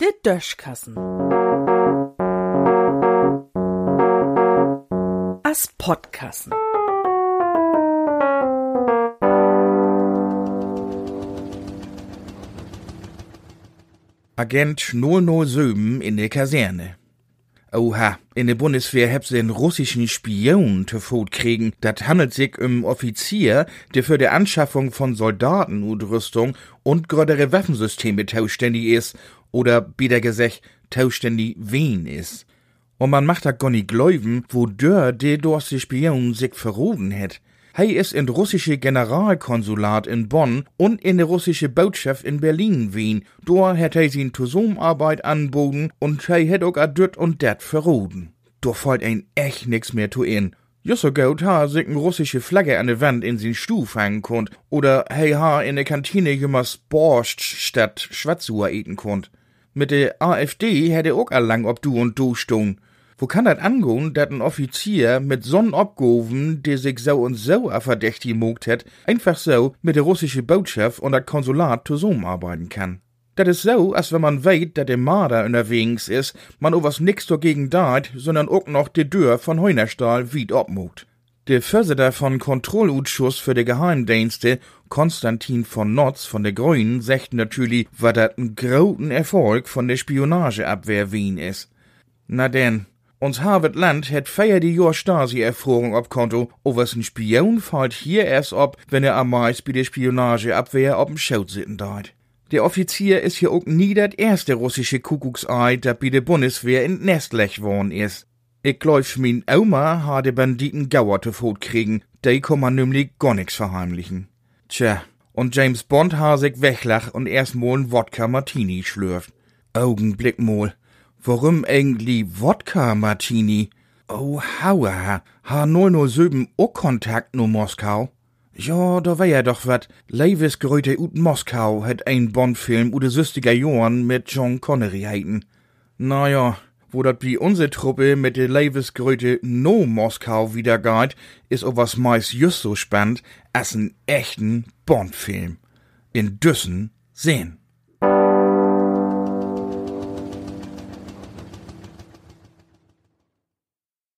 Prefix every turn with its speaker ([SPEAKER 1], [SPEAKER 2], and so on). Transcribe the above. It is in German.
[SPEAKER 1] Der Döschkassen. As Podkassen.
[SPEAKER 2] Agent 007 in der Kaserne. Oha, in der Bundeswehr habt sie einen russischen Spion zu Fot kriegen. Dat handelt sich um Offizier, der für die Anschaffung von Soldatenudrüstung und grödere Waffensysteme tauständig ist, oder bieder gesagt, tauständig wen ist. Und man macht da gar nicht gläuben, wo der, der die Spion sich verroden hat. Hei ist in russische Generalkonsulat in Bonn und in der russische Botschaft in Berlin wien. Dort hat er sin Zusumarbeit anboten und hei het auch a dürt und dat verroden. Dort fällt ein echt nix mehr zu in. Jusso gut ha sich n russische Flagge an der Wand in sin Stuf hängen konnt oder hei ha in der Kantine jemals Borscht statt Schwarzua eten konnt. Mit der AfD hätte auch allang ob du und du stun. Wo kann dat angehen, dat ein Offizier mit so'n Obgoven, der sich so und so a verdächtig mogt hat, einfach so mit der russische Botschaft und dat Konsulat zusammenarbeiten kann? Dat is so, als wenn man weet, dat der Marder unterwegs ist, man o was nix dagegen dat, sondern auch noch die Tür von Heunerstahl weit obmogt. Der Vorsitter von Kontrollausschuss für die Geheimdienste, Konstantin von Notz von der Grünen, sagt natürlich, was dat ein großen Erfolg von der Spionageabwehr Wien ist. Na denn, uns Harvard Land het feier die Jahr Stasi-Erfahrung ob Konto, o was ein Spion fällt hier erst ob, wenn er am meist bei der Spionageabwehr ob'm Schaut sitten deit. Der Offizier ist hier auch nie dat erste russische Kuckucksei, dat bei der Bundeswehr in Nestlech worn is. Ich glaub, min Oma ha de Banditen Gauer zu Fot kriegen, de kann man nämlich gar nix verheimlichen. Tja, und James Bond ha sich wechlach und erst mal n Wodka Martini schlürft. Augenblick mal. Warum eigentlich Wodka Martini? Oh, hauer, ha 007 auch Kontakt no Moskau? Ja, da wär ja doch wat. Levis Gröte ut Moskau hat ein Bond-Film u de 60er Jahren mit John Connery heiten. Naja, wo dat wie unsere Truppe mit de Levis Gröte no Moskau wieder geht, is o was meist just so spannend als n echten Bond-Film. In Düssen sehen.